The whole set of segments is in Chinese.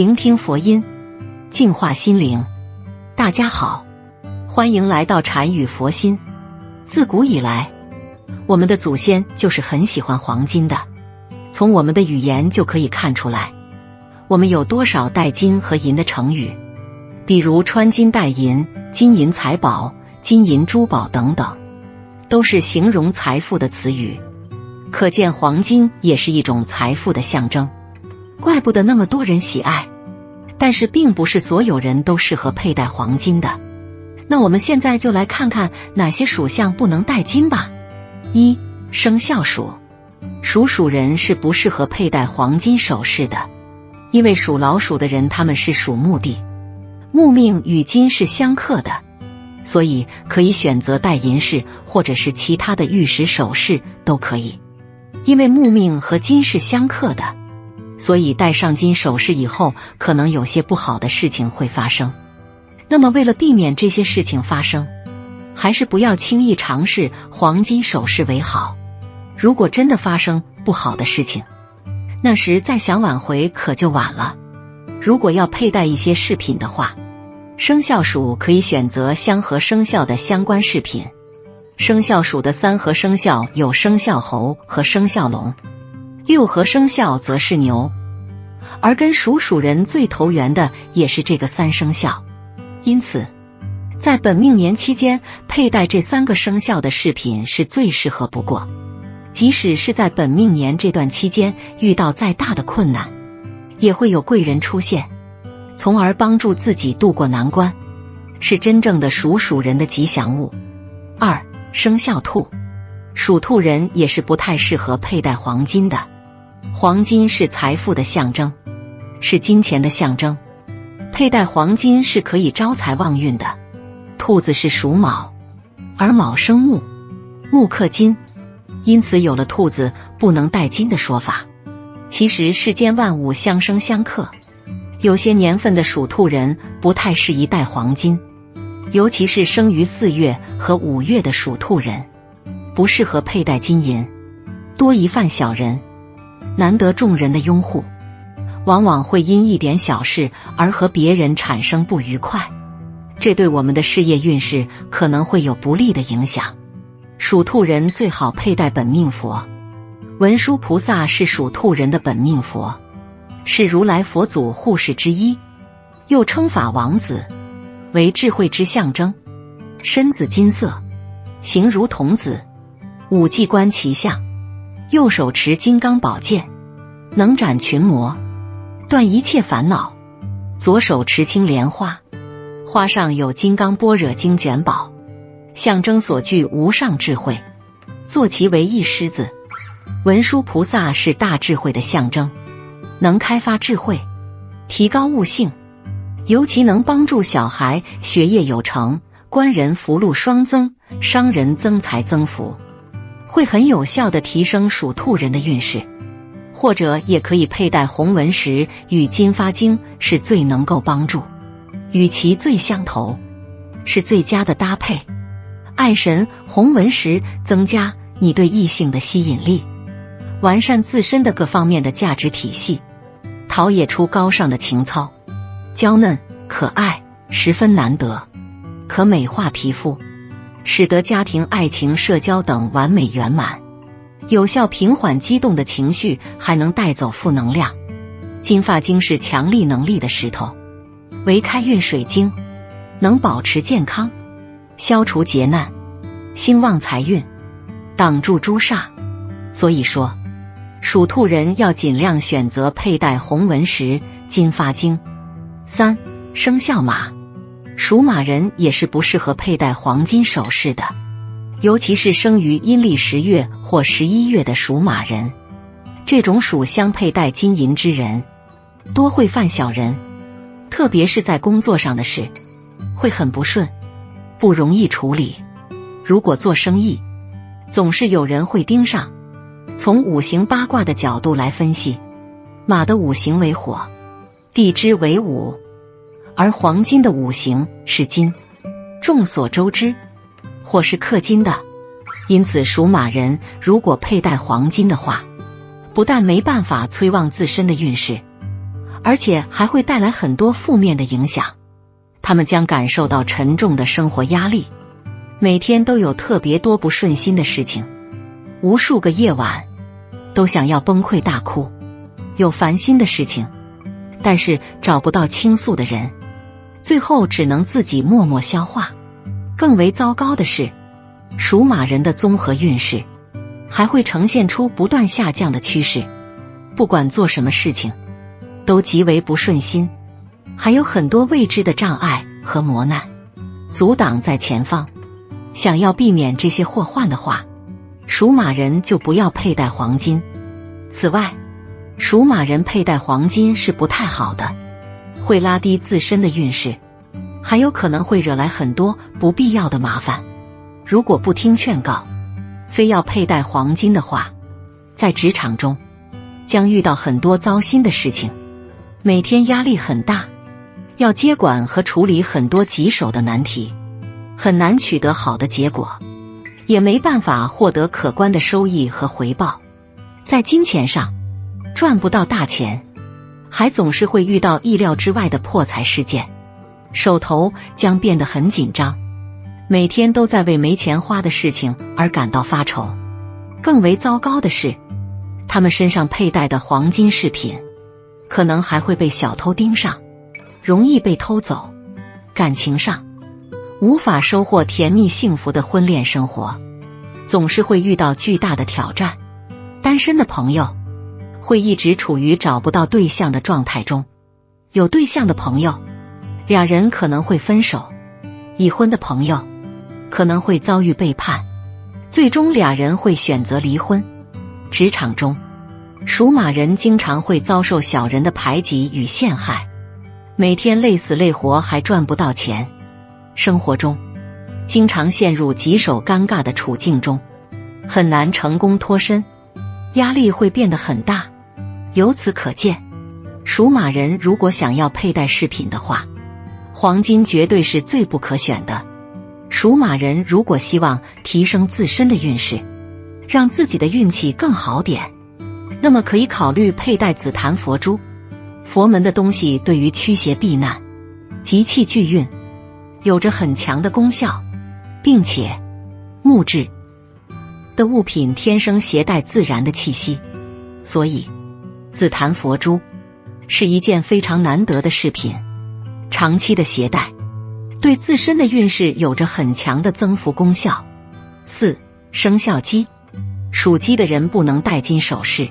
聆听佛音，净化心灵。大家好，欢迎来到禅语佛心。自古以来，我们的祖先就是很喜欢黄金的。从我们的语言就可以看出来，我们有多少带金和银的成语，比如穿金戴银、金银财宝、金银珠宝等等，都是形容财富的词语。可见黄金也是一种财富的象征，怪不得那么多人喜爱。但是，并不是所有人都适合佩戴黄金的。那我们现在就来看看哪些属相不能戴金吧。一、生肖鼠属鼠人是不适合佩戴黄金首饰的，因为属老鼠的人他们是属木的，木命与金是相克的，所以可以选择戴银饰或者是其他的玉石首饰都可以。因为木命和金是相克的，所以戴上金首饰以后，可能有些不好的事情会发生。那么，为了避免这些事情发生，还是不要轻易尝试黄金首饰为好。如果真的发生不好的事情，那时再想挽回可就晚了。如果要佩戴一些饰品的话，生肖鼠可以选择相合生肖的相关饰品。生肖鼠的三合生肖有生肖猴和生肖龙，六合生肖则是牛，而跟属鼠人最投缘的也是这个三生肖，因此在本命年期间佩戴这三个生肖的饰品是最适合不过。即使是在本命年这段期间遇到再大的困难，也会有贵人出现，从而帮助自己渡过难关，是真正的属鼠人的吉祥物。二。生肖兔，属兔人也是不太适合佩戴黄金的。黄金是财富的象征，是金钱的象征，佩戴黄金是可以招财旺运的。兔子是属卯，而卯生木，木克金，因此有了兔子不能戴金的说法。其实世间万物相生相克，有些年份的属兔人不太适宜戴黄金。尤其是生于四月和五月的属兔人，不适合佩戴金银，多疑犯小人，难得众人的拥护，往往会因一点小事而和别人产生不愉快，这对我们的事业运势可能会有不利的影响。属兔人最好佩戴本命佛，文殊菩萨是属兔人的本命佛，是如来佛祖护世之一，又称法王子。为智慧之象征，身子金色，形如童子，五季观其相，右手持金刚宝剑，能斩群魔，断一切烦恼；左手持青莲花，花上有金刚般若经卷宝，象征所具无上智慧。坐骑为一狮子，文殊菩萨是大智慧的象征，能开发智慧，提高悟性。尤其能帮助小孩学业有成，官人福禄双增，商人增财增福，会很有效的提升属兔人的运势。或者也可以佩戴红纹石与金发晶，是最能够帮助，与其最相投，是最佳的搭配。爱神红纹石增加你对异性的吸引力，完善自身的各方面的价值体系，陶冶出高尚的情操。娇嫩可爱，十分难得，可美化皮肤，使得家庭、爱情、社交等完美圆满，有效平缓激动的情绪，还能带走负能量。金发晶是强力能力的石头，为开运水晶，能保持健康，消除劫难，兴旺财运，挡住朱煞。所以说，属兔人要尽量选择佩戴红纹石、金发晶。三生肖马，属马人也是不适合佩戴黄金首饰的，尤其是生于阴历十月或十一月的属马人，这种属相佩戴金银之人，多会犯小人，特别是在工作上的事会很不顺，不容易处理。如果做生意，总是有人会盯上。从五行八卦的角度来分析，马的五行为火。地支为午，而黄金的五行是金。众所周知，火是克金的，因此属马人如果佩戴黄金的话，不但没办法催旺自身的运势，而且还会带来很多负面的影响。他们将感受到沉重的生活压力，每天都有特别多不顺心的事情，无数个夜晚都想要崩溃大哭，有烦心的事情，但是找不到倾诉的人，最后只能自己默默消化。更为糟糕的是，属马人的综合运势还会呈现出不断下降的趋势，不管做什么事情都极为不顺心。还有很多未知的障碍和磨难阻挡在前方。想要避免这些祸患的话，属马人就不要佩戴黄金。此外，属马人佩戴黄金是不太好的，会拉低自身的运势，还有可能会惹来很多不必要的麻烦。如果不听劝告，非要佩戴黄金的话，在职场中将遇到很多糟心的事情，每天压力很大。要接管和处理很多棘手的难题，很难取得好的结果，也没办法获得可观的收益和回报。在金钱上赚不到大钱，还总是会遇到意料之外的破财事件，手头将变得很紧张，每天都在为没钱花的事情而感到发愁。更为糟糕的是，他们身上佩戴的黄金饰品可能还会被小偷盯上。容易被偷走，感情上无法收获甜蜜幸福的婚恋生活，总是会遇到巨大的挑战。单身的朋友会一直处于找不到对象的状态中，有对象的朋友两人可能会分手，已婚的朋友可能会遭遇背叛，最终俩人会选择离婚。职场中，属马人经常会遭受小人的排挤与陷害。每天累死累活还赚不到钱，生活中经常陷入棘手尴尬的处境中，很难成功脱身，压力会变得很大。由此可见，属马人如果想要佩戴饰品的话，黄金绝对是最不可选的。属马人如果希望提升自身的运势，让自己的运气更好点，那么可以考虑佩戴紫檀佛珠。佛门的东西对于驱邪避难、集气聚运有着很强的功效，并且木质的物品天生携带自然的气息，所以紫檀佛珠是一件非常难得的饰品。长期的携带对自身的运势有着很强的增幅功效。四生肖鸡，属鸡的人不能戴金首饰，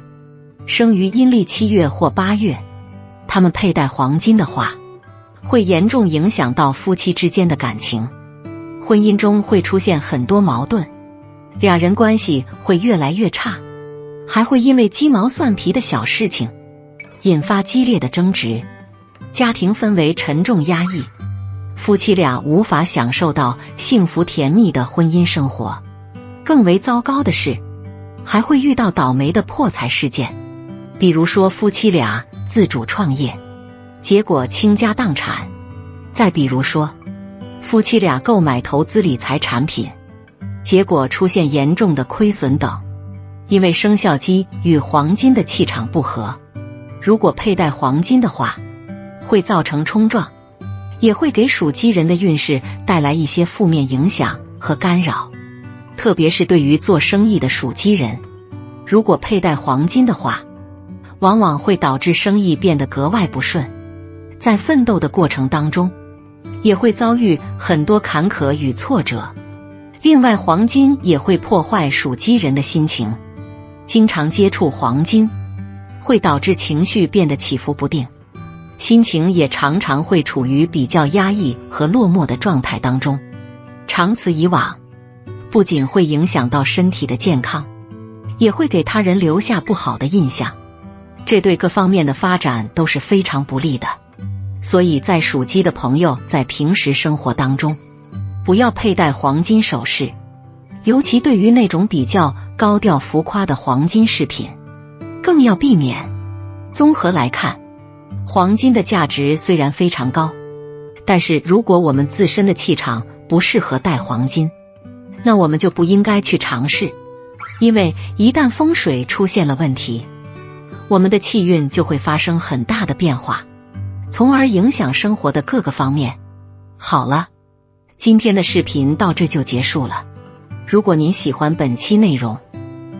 生于阴历七月或八月。他们佩戴黄金的话，会严重影响到夫妻之间的感情，婚姻中会出现很多矛盾，两人关系会越来越差，还会因为鸡毛蒜皮的小事情引发激烈的争执，家庭氛围沉重压抑，夫妻俩无法享受到幸福甜蜜的婚姻生活。更为糟糕的是，还会遇到倒霉的破财事件，比如说夫妻俩。自主创业，结果倾家荡产；再比如说，夫妻俩购买投资理财产品，结果出现严重的亏损等。因为生肖鸡与黄金的气场不合，如果佩戴黄金的话，会造成冲撞，也会给属鸡人的运势带来一些负面影响和干扰。特别是对于做生意的属鸡人，如果佩戴黄金的话。往往会导致生意变得格外不顺，在奋斗的过程当中，也会遭遇很多坎坷与挫折。另外，黄金也会破坏属鸡人的心情，经常接触黄金会导致情绪变得起伏不定，心情也常常会处于比较压抑和落寞的状态当中。长此以往，不仅会影响到身体的健康，也会给他人留下不好的印象。这对各方面的发展都是非常不利的，所以在属鸡的朋友在平时生活当中不要佩戴黄金首饰，尤其对于那种比较高调浮夸的黄金饰品，更要避免。综合来看，黄金的价值虽然非常高，但是如果我们自身的气场不适合戴黄金，那我们就不应该去尝试，因为一旦风水出现了问题。我们的气运就会发生很大的变化，从而影响生活的各个方面。好了，今天的视频到这就结束了。如果您喜欢本期内容，